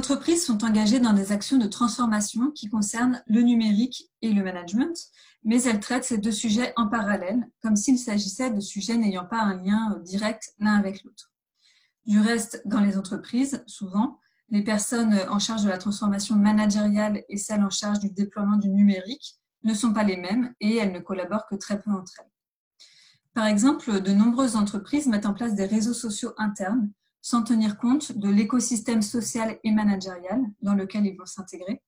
entreprises sont engagées dans des actions de transformation qui concernent le numérique et le management, mais elles traitent ces deux sujets en parallèle, comme s'il s'agissait de sujets n'ayant pas un lien euh, direct l'un avec l'autre. Du reste, dans les entreprises, souvent, les personnes en charge de la transformation managériale et celles en charge du déploiement du numérique ne sont pas les mêmes et elles ne collaborent que très peu entre elles. Par exemple, de nombreuses entreprises mettent en place des réseaux sociaux internes sans tenir compte de l'écosystème social et managérial dans lequel ils vont s'intégrer,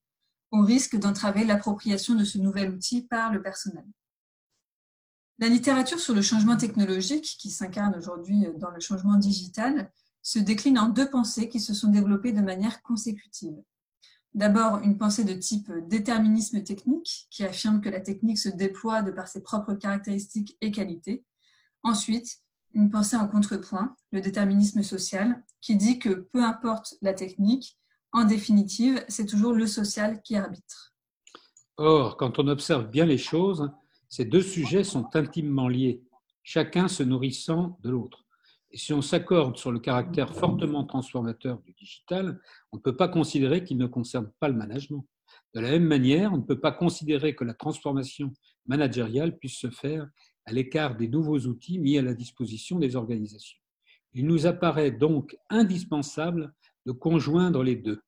au risque d'entraver l'appropriation de ce nouvel outil par le personnel. La littérature sur le changement technologique, qui s'incarne aujourd'hui dans le changement digital, se décline en deux pensées qui se sont développées de manière consécutive. D'abord, une pensée de type déterminisme technique, qui affirme que la technique se déploie de par ses propres caractéristiques et qualités. Ensuite, une pensée en contrepoint, le déterminisme social, qui dit que peu importe la technique, en définitive, c'est toujours le social qui arbitre. Or, quand on observe bien les choses, ces deux sujets sont intimement liés, chacun se nourrissant de l'autre. Et si on s'accorde sur le caractère fortement transformateur du digital, on ne peut pas considérer qu'il ne concerne pas le management. De la même manière, on ne peut pas considérer que la transformation managériale puisse se faire à l'écart des nouveaux outils mis à la disposition des organisations. Il nous apparaît donc indispensable de conjoindre les deux.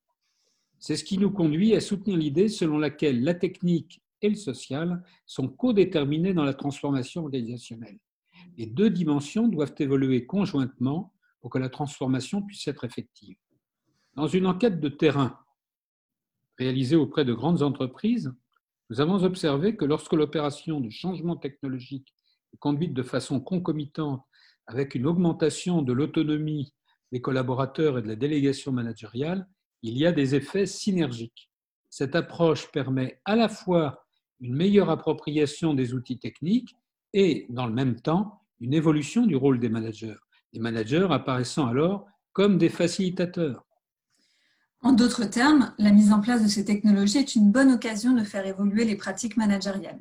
C'est ce qui nous conduit à soutenir l'idée selon laquelle la technique et le social sont codéterminés dans la transformation organisationnelle. Les deux dimensions doivent évoluer conjointement pour que la transformation puisse être effective. Dans une enquête de terrain réalisée auprès de grandes entreprises, nous avons observé que lorsque l'opération de changement technologique conduite de façon concomitante avec une augmentation de l'autonomie des collaborateurs et de la délégation managériale, il y a des effets synergiques. Cette approche permet à la fois une meilleure appropriation des outils techniques et, dans le même temps, une évolution du rôle des managers, les managers apparaissant alors comme des facilitateurs. En d'autres termes, la mise en place de ces technologies est une bonne occasion de faire évoluer les pratiques managériales.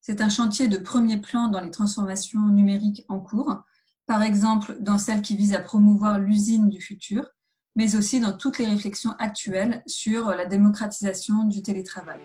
C'est un chantier de premier plan dans les transformations numériques en cours, par exemple dans celles qui visent à promouvoir l'usine du futur, mais aussi dans toutes les réflexions actuelles sur la démocratisation du télétravail.